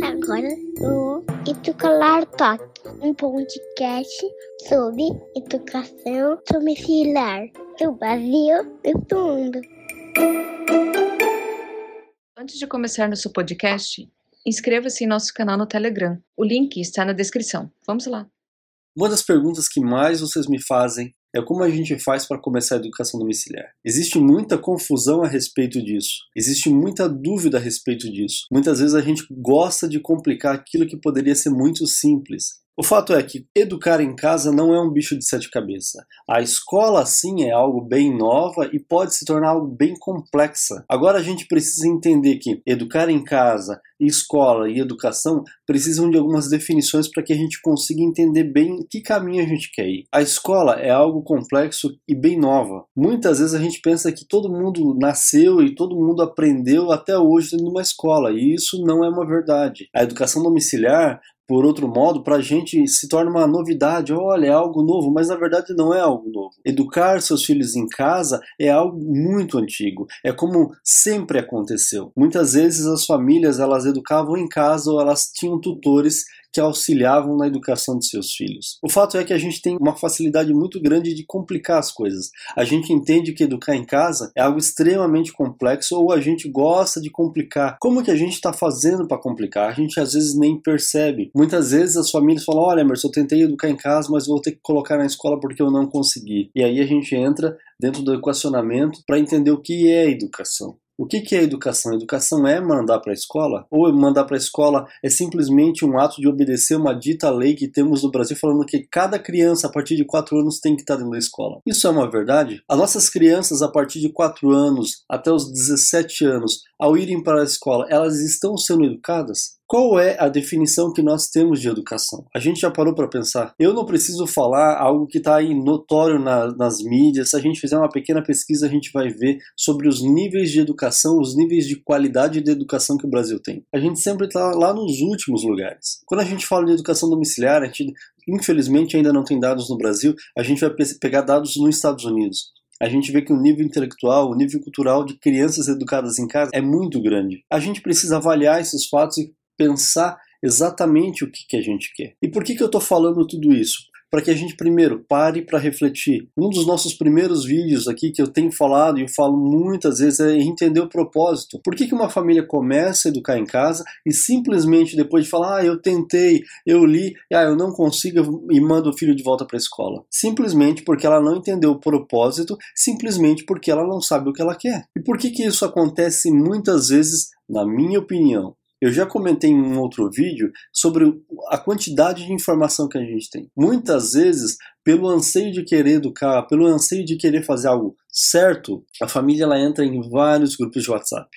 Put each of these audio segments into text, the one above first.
Agora o Educalar Talk, um podcast sobre educação domiciliar do Brasil e do mundo. Antes de começar nosso podcast, inscreva-se em nosso canal no Telegram. O link está na descrição. Vamos lá. Uma das perguntas que mais vocês me fazem é como a gente faz para começar a educação domiciliar. Existe muita confusão a respeito disso, existe muita dúvida a respeito disso. Muitas vezes a gente gosta de complicar aquilo que poderia ser muito simples. O fato é que educar em casa não é um bicho de sete cabeças. A escola, sim, é algo bem nova e pode se tornar algo bem complexa. Agora a gente precisa entender que educar em casa, escola e educação precisam de algumas definições para que a gente consiga entender bem que caminho a gente quer ir. A escola é algo complexo e bem nova. Muitas vezes a gente pensa que todo mundo nasceu e todo mundo aprendeu até hoje dentro de uma escola, e isso não é uma verdade. A educação domiciliar por outro modo, para a gente se torna uma novidade, olha, é algo novo, mas na verdade não é algo novo. Educar seus filhos em casa é algo muito antigo, é como sempre aconteceu. Muitas vezes as famílias elas educavam em casa ou elas tinham tutores que auxiliavam na educação de seus filhos. O fato é que a gente tem uma facilidade muito grande de complicar as coisas. A gente entende que educar em casa é algo extremamente complexo ou a gente gosta de complicar. Como que a gente está fazendo para complicar? A gente às vezes nem percebe. Muitas vezes as famílias falam: Olha, Emerson, eu tentei educar em casa, mas vou ter que colocar na escola porque eu não consegui. E aí a gente entra dentro do equacionamento para entender o que é educação. O que, é educação? Educação é mandar para a escola? Ou mandar para a escola é simplesmente um ato de obedecer uma dita lei que temos no Brasil falando que cada criança a partir de 4 anos tem que estar dentro da escola? Isso é uma verdade? As nossas crianças a partir de 4 anos até os 17 anos, ao irem para a escola, elas estão sendo educadas? Qual é a definição que nós temos de educação? A gente já parou para pensar. Eu não preciso falar algo que está aí notório na, nas mídias. Se a gente fizer uma pequena pesquisa, a gente vai ver sobre os níveis de educação, os níveis de qualidade de educação que o Brasil tem. A gente sempre está lá nos últimos lugares. Quando a gente fala de educação domiciliar, a gente infelizmente ainda não tem dados no Brasil. A gente vai pegar dados nos Estados Unidos a gente vê que o nível intelectual, o nível cultural de crianças educadas em casa é muito grande. A gente precisa avaliar esses fatos e pensar exatamente o que, que a gente quer. E por que, que eu estou falando tudo isso? para que a gente primeiro pare para refletir. Um dos nossos primeiros vídeos aqui que eu tenho falado e eu falo muitas vezes é entender o propósito. Por que, que uma família começa a educar em casa e simplesmente depois de falar, ah, eu tentei, eu li, ah, eu não consigo e manda o filho de volta para a escola? Simplesmente porque ela não entendeu o propósito, simplesmente porque ela não sabe o que ela quer. E por que que isso acontece muitas vezes, na minha opinião? Eu já comentei em um outro vídeo sobre a quantidade de informação que a gente tem. Muitas vezes, pelo anseio de querer educar, pelo anseio de querer fazer algo certo, a família ela entra em vários grupos de WhatsApp.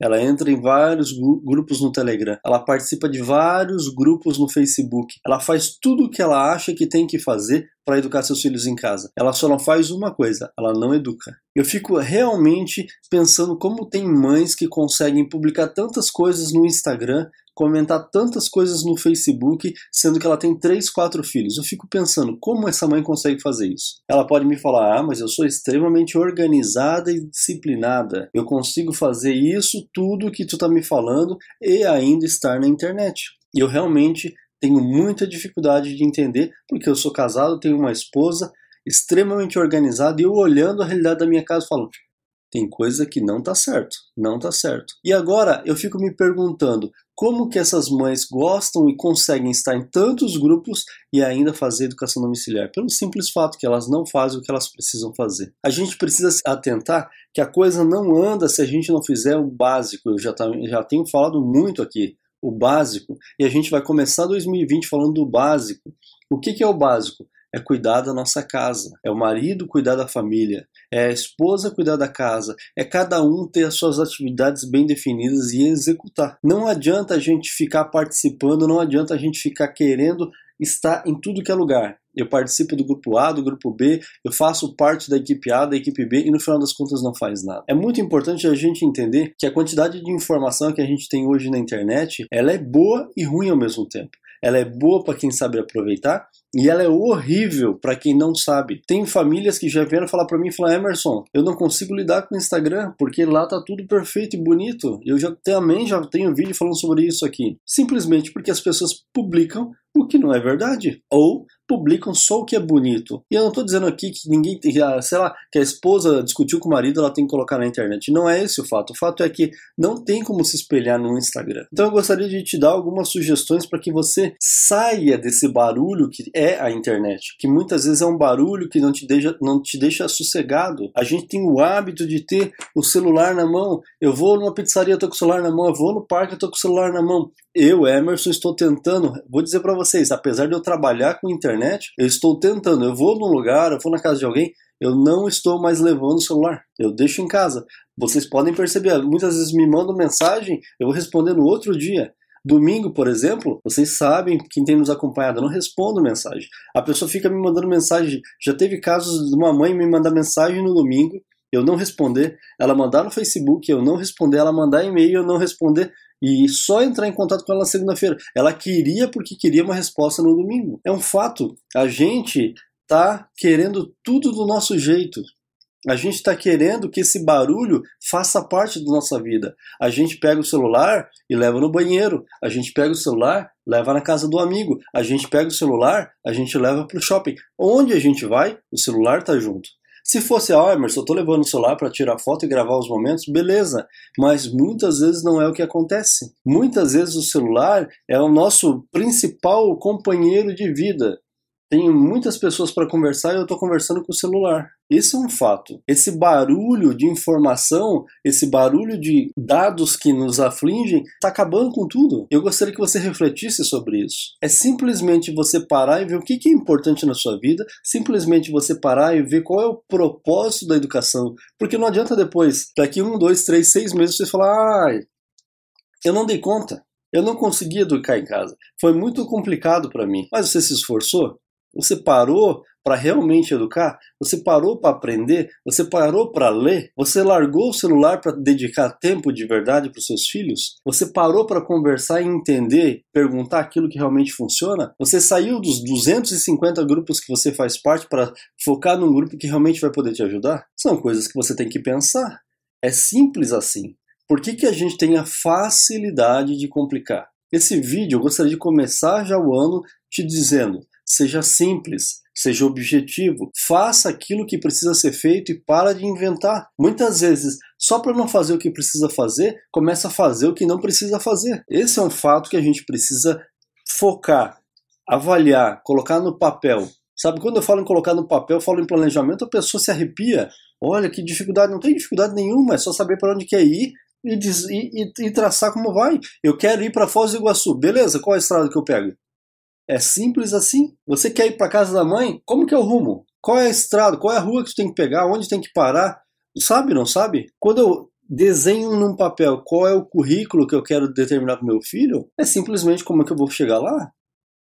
Ela entra em vários grupos no Telegram, ela participa de vários grupos no Facebook. Ela faz tudo o que ela acha que tem que fazer para educar seus filhos em casa. Ela só não faz uma coisa, ela não educa. Eu fico realmente pensando como tem mães que conseguem publicar tantas coisas no Instagram, comentar tantas coisas no Facebook, sendo que ela tem três, quatro filhos. Eu fico pensando como essa mãe consegue fazer isso. Ela pode me falar: "Ah, mas eu sou extremamente organizada e disciplinada. Eu consigo fazer isso tudo que tu tá me falando e ainda estar na internet". E eu realmente tenho muita dificuldade de entender, porque eu sou casado, tenho uma esposa extremamente organizada e eu olhando a realidade da minha casa falo, tem coisa que não tá certo, não tá certo. E agora eu fico me perguntando como que essas mães gostam e conseguem estar em tantos grupos e ainda fazer educação domiciliar, pelo simples fato que elas não fazem o que elas precisam fazer. A gente precisa se atentar que a coisa não anda se a gente não fizer o básico. Eu já, tá, já tenho falado muito aqui o básico, e a gente vai começar 2020 falando do básico. O que, que é o básico? É cuidar da nossa casa, é o marido cuidar da família, é a esposa cuidar da casa, é cada um ter as suas atividades bem definidas e executar. Não adianta a gente ficar participando, não adianta a gente ficar querendo estar em tudo que é lugar. Eu participo do grupo A, do grupo B, eu faço parte da equipe A, da equipe B e no final das contas não faz nada. É muito importante a gente entender que a quantidade de informação que a gente tem hoje na internet, ela é boa e ruim ao mesmo tempo. ela é boa para quem sabe aproveitar e ela é horrível para quem não sabe. Tem famílias que já vieram falar para mim, falar Emerson, eu não consigo lidar com o Instagram porque lá tá tudo perfeito e bonito. Eu já também já tenho vídeo falando sobre isso aqui. Simplesmente porque as pessoas publicam o que não é verdade. Ou publicam só o que é bonito. E eu não estou dizendo aqui que ninguém, sei lá, que a esposa discutiu com o marido, ela tem que colocar na internet. Não é esse o fato. O fato é que não tem como se espelhar no Instagram. Então eu gostaria de te dar algumas sugestões para que você saia desse barulho que é a internet, que muitas vezes é um barulho que não te deixa, não te deixa sossegado. A gente tem o hábito de ter o celular na mão. Eu vou numa pizzaria, eu tô com o celular na mão. Eu vou no parque, eu tô com o celular na mão. Eu, Emerson, estou tentando, vou dizer para vocês, apesar de eu trabalhar com internet, eu estou tentando. Eu vou num lugar, eu vou na casa de alguém, eu não estou mais levando o celular. Eu deixo em casa. Vocês podem perceber, muitas vezes me mandam mensagem, eu vou responder no outro dia. Domingo, por exemplo, vocês sabem, quem tem nos acompanhado, eu não respondo mensagem. A pessoa fica me mandando mensagem. Já teve casos de uma mãe me mandar mensagem no domingo, eu não responder, ela mandar no Facebook, eu não responder, ela mandar e-mail, eu não responder e só entrar em contato com ela segunda-feira. Ela queria porque queria uma resposta no domingo. É um fato. A gente tá querendo tudo do nosso jeito. A gente está querendo que esse barulho faça parte da nossa vida. A gente pega o celular e leva no banheiro. A gente pega o celular, leva na casa do amigo. A gente pega o celular, a gente leva para o shopping. Onde a gente vai, o celular está junto. Se fosse, ah, Emerson, eu tô levando o celular para tirar foto e gravar os momentos, beleza. Mas muitas vezes não é o que acontece. Muitas vezes o celular é o nosso principal companheiro de vida. Tenho muitas pessoas para conversar e eu estou conversando com o celular. Isso é um fato. Esse barulho de informação, esse barulho de dados que nos afligem, está acabando com tudo. Eu gostaria que você refletisse sobre isso. É simplesmente você parar e ver o que é importante na sua vida, simplesmente você parar e ver qual é o propósito da educação. Porque não adianta depois, daqui um, dois, três, seis meses, você falar, ai, eu não dei conta. Eu não consegui educar em casa. Foi muito complicado para mim. Mas você se esforçou? Você parou para realmente educar? Você parou para aprender? Você parou para ler? Você largou o celular para dedicar tempo de verdade para os seus filhos? Você parou para conversar e entender, perguntar aquilo que realmente funciona? Você saiu dos 250 grupos que você faz parte para focar num grupo que realmente vai poder te ajudar? São coisas que você tem que pensar. É simples assim. Por que, que a gente tem a facilidade de complicar? Esse vídeo eu gostaria de começar já o ano te dizendo Seja simples, seja objetivo, faça aquilo que precisa ser feito e para de inventar. Muitas vezes, só para não fazer o que precisa fazer, começa a fazer o que não precisa fazer. Esse é um fato que a gente precisa focar, avaliar, colocar no papel. Sabe, quando eu falo em colocar no papel, eu falo em planejamento, a pessoa se arrepia. Olha que dificuldade, não tem dificuldade nenhuma, é só saber para onde quer ir e, e, e, traçar como vai. Eu quero ir para Foz do Iguaçu, beleza? Qual é a estrada que eu pego? É simples assim. Você quer ir para casa da mãe? Como que é o rumo? Qual é a estrada? Qual é a rua que tu tem que pegar? Onde tem que parar? Sabe, não sabe? Quando eu desenho num papel qual é o currículo que eu quero determinar para meu filho, é simplesmente como é que eu vou chegar lá.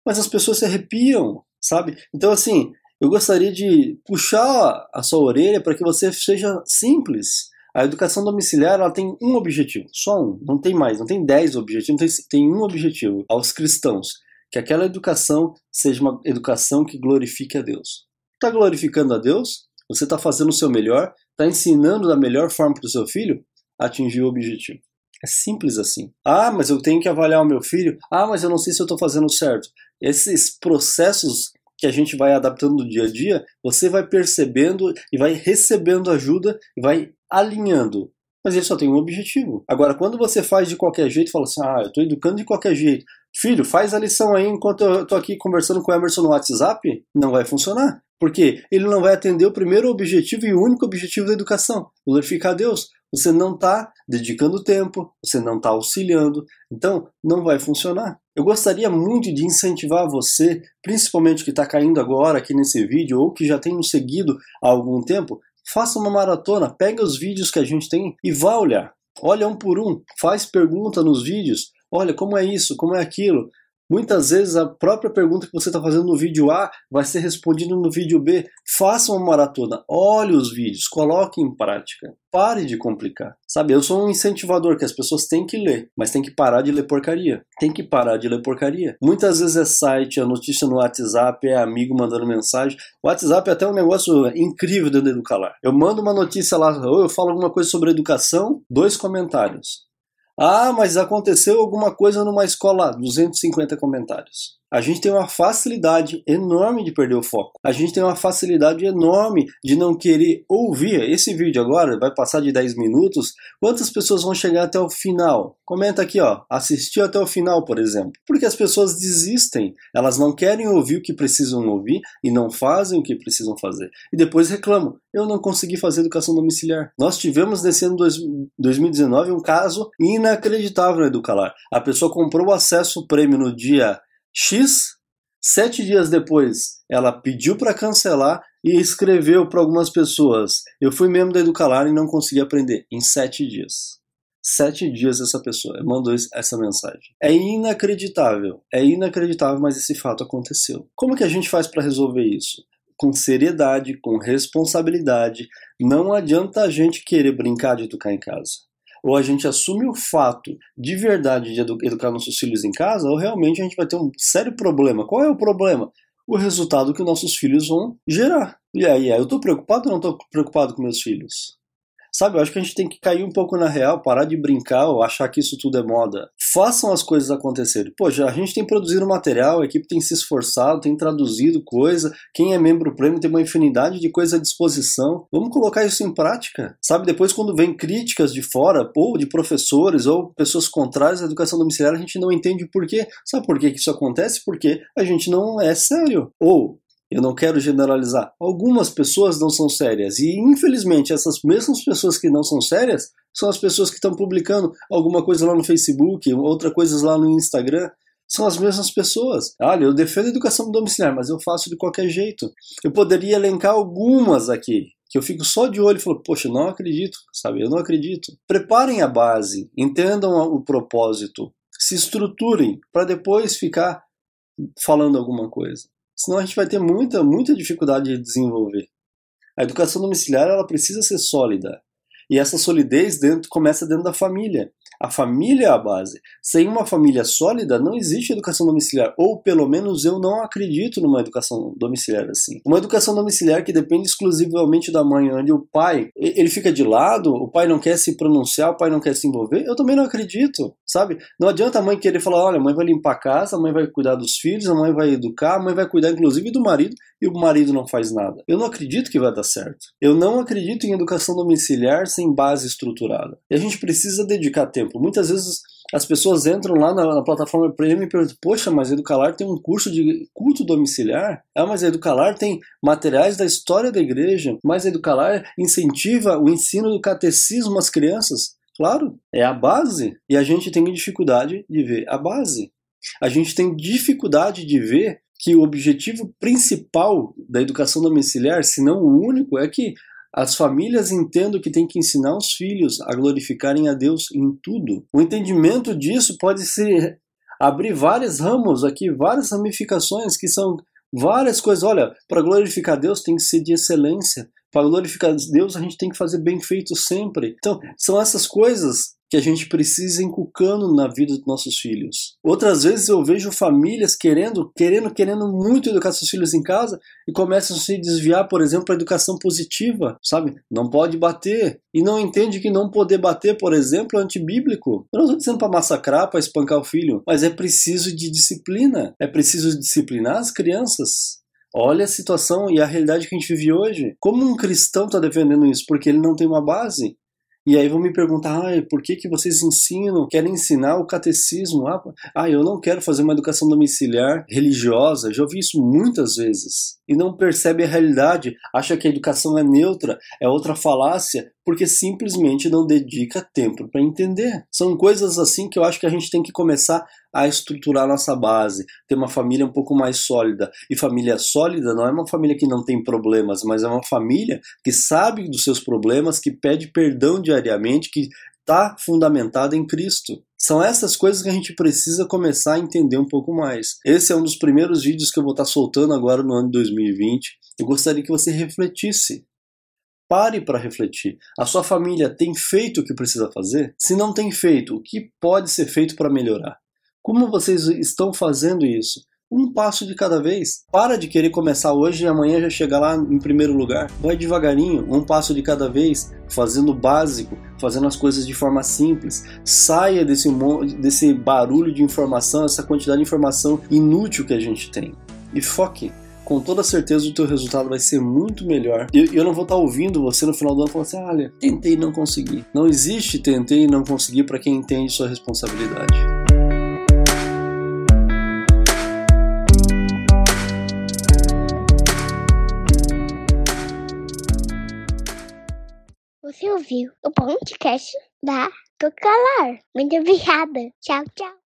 Mas as pessoas se arrepiam, sabe? Então, assim, eu gostaria de puxar a sua orelha para que você seja simples. A educação domiciliar ela tem um objetivo, só um, não tem mais, não tem dez objetivos, tem, tem um objetivo aos cristãos, que aquela educação seja uma educação que glorifique a Deus. Está glorificando a Deus? Você está fazendo o seu melhor? Está ensinando da melhor forma para o seu filho? Atingir o objetivo. É simples assim. Ah, mas eu tenho que avaliar o meu filho. Ah, mas eu não sei se eu estou fazendo certo. Esses processos que a gente vai adaptando no dia a dia, você vai percebendo e vai recebendo ajuda e vai alinhando. Mas ele só tem um objetivo. Agora, quando você faz de qualquer jeito, fala assim: ah, eu estou educando de qualquer jeito, Filho, faz a lição aí enquanto eu tô aqui conversando com o Emerson no WhatsApp. Não vai funcionar. Porque ele não vai atender o primeiro objetivo e único objetivo da educação, glorificar Deus. Você não está dedicando tempo, você não está auxiliando, então não vai funcionar. Eu gostaria muito de incentivar você, principalmente que está caindo agora aqui nesse vídeo ou que já tem nos seguido há algum tempo, faça uma maratona, pega os vídeos que a gente tem e vá olhar. Olha um por um, faz pergunta nos vídeos, Olha, como é isso? Como é aquilo? Muitas vezes a própria pergunta que você está fazendo no vídeo A vai ser respondida no vídeo B. Faça uma maratona, olhe os vídeos, coloque em prática. Pare de complicar. Sabe, eu sou um incentivador que as pessoas têm que ler, mas tem que parar de ler porcaria. Tem que parar de ler porcaria. Muitas vezes é site, a notícia no WhatsApp, é amigo mandando mensagem. O WhatsApp é até um negócio incrível dentro do Educalar. Eu mando uma notícia lá, ou eu falo alguma coisa sobre educação, dois comentários. Ah, mas aconteceu alguma coisa numa escola, 250 comentários. A gente tem uma facilidade enorme de perder o foco. A gente tem uma facilidade enorme de não querer ouvir. Esse vídeo agora vai passar de 10 minutos. Quantas pessoas vão chegar até o final? Comenta aqui, ó. Assistiu até o final, por exemplo. Porque as pessoas desistem. Elas não querem ouvir o que precisam ouvir e não fazem o que precisam fazer. E depois reclamam. Eu não consegui fazer educação domiciliar. Nós tivemos nesse ano 2019 um caso inacreditável no Educalar. A pessoa comprou o acesso prêmio no dia X, sete dias depois, ela pediu para cancelar e escreveu para algumas pessoas: Eu fui membro da Educalar e não consegui aprender. Em sete dias. Sete dias essa pessoa mandou essa mensagem. É inacreditável, é inacreditável, mas esse fato aconteceu. Como que a gente faz para resolver isso? Com seriedade, com responsabilidade. Não adianta a gente querer brincar de educar em casa ou a gente assume o fato de verdade de educar nossos filhos em casa, ou realmente a gente vai ter um sério problema. Qual é o problema? O resultado que nossos filhos vão gerar. E aí, eu estou preocupado ou não estou preocupado com meus filhos? Sabe, eu acho que a gente tem que cair um pouco na real, parar de brincar ou achar que isso tudo é moda. Façam as coisas acontecerem. Poxa, a gente tem produzido material, a equipe tem se esforçado, tem traduzido coisa. Quem é membro prêmio tem uma infinidade de coisa à disposição. Vamos colocar isso em prática. Sabe, depois quando vem críticas de fora, ou de professores, ou pessoas contrárias à educação domiciliar, a gente não entende por quê. Sabe por que isso acontece? Porque a gente não é sério. Ou eu não quero generalizar. Algumas pessoas não são sérias. E, infelizmente, essas mesmas pessoas que não são sérias são as pessoas que estão publicando alguma coisa lá no Facebook, outra coisa lá no Instagram. São as mesmas pessoas. Olha, eu defendo a educação domiciliar, mas eu faço de qualquer jeito. Eu poderia elencar algumas aqui, que eu fico só de olho e falo, poxa, não acredito, sabe? Eu não acredito. Preparem a base, entendam o propósito, se estruturem para depois ficar falando alguma coisa senão a gente vai ter muita, muita dificuldade de desenvolver. A educação domiciliar ela precisa ser sólida. E essa solidez dentro, começa dentro da família. A família é a base. Sem uma família sólida, não existe educação domiciliar. Ou pelo menos eu não acredito numa educação domiciliar assim. Uma educação domiciliar que depende exclusivamente da mãe, onde o pai ele fica de lado, o pai não quer se pronunciar, o pai não quer se envolver. Eu também não acredito, sabe? Não adianta a mãe querer falar: olha, a mãe vai limpar a casa, a mãe vai cuidar dos filhos, a mãe vai educar, a mãe vai cuidar inclusive do marido e o marido não faz nada. Eu não acredito que vai dar certo. Eu não acredito em educação domiciliar sem base estruturada. E a gente precisa dedicar tempo. Muitas vezes as pessoas entram lá na, na plataforma Premium e perguntam: Poxa, mas Educalar tem um curso de culto domiciliar? Ah, mas Educalar tem materiais da história da igreja, mas Educalar incentiva o ensino do catecismo às crianças. Claro, é a base. E a gente tem dificuldade de ver a base. A gente tem dificuldade de ver que o objetivo principal da educação domiciliar, se não o único, é que as famílias entendam que tem que ensinar os filhos a glorificarem a Deus em tudo. O entendimento disso pode ser abrir vários ramos aqui, várias ramificações que são várias coisas. Olha, para glorificar Deus tem que ser de excelência. Para glorificar Deus a gente tem que fazer bem feito sempre. Então, são essas coisas que a gente precisa inculcando na vida dos nossos filhos. Outras vezes eu vejo famílias querendo, querendo, querendo muito educar seus filhos em casa e começam a se desviar, por exemplo, para educação positiva, sabe? Não pode bater. E não entende que não poder bater, por exemplo, é antibíblico. Eu não estou dizendo para massacrar, para espancar o filho, mas é preciso de disciplina. É preciso disciplinar as crianças. Olha a situação e a realidade que a gente vive hoje. Como um cristão está defendendo isso? Porque ele não tem uma base. E aí vão me perguntar, ah, por que, que vocês ensinam, querem ensinar o catecismo? Ah, ah, eu não quero fazer uma educação domiciliar religiosa. Já ouvi isso muitas vezes. E não percebe a realidade, acha que a educação é neutra, é outra falácia, porque simplesmente não dedica tempo para entender. São coisas assim que eu acho que a gente tem que começar a estruturar nossa base, ter uma família um pouco mais sólida. E família sólida não é uma família que não tem problemas, mas é uma família que sabe dos seus problemas, que pede perdão diariamente, que está fundamentada em Cristo. São essas coisas que a gente precisa começar a entender um pouco mais. Esse é um dos primeiros vídeos que eu vou estar soltando agora no ano de 2020. Eu gostaria que você refletisse. Pare para refletir. A sua família tem feito o que precisa fazer? Se não tem feito, o que pode ser feito para melhorar? Como vocês estão fazendo isso? um passo de cada vez. Para de querer começar hoje e amanhã já chegar lá em primeiro lugar. Vai devagarinho, um passo de cada vez, fazendo o básico, fazendo as coisas de forma simples. Saia desse, desse barulho de informação, essa quantidade de informação inútil que a gente tem. E foque com toda certeza o teu resultado vai ser muito melhor. E eu não vou estar ouvindo você no final do ano falando assim: olha, tentei e não consegui. Não existe tentei e não consegui para quem entende sua responsabilidade. Você ouviu o podcast da Tocalar. Muito obrigada. Tchau, tchau.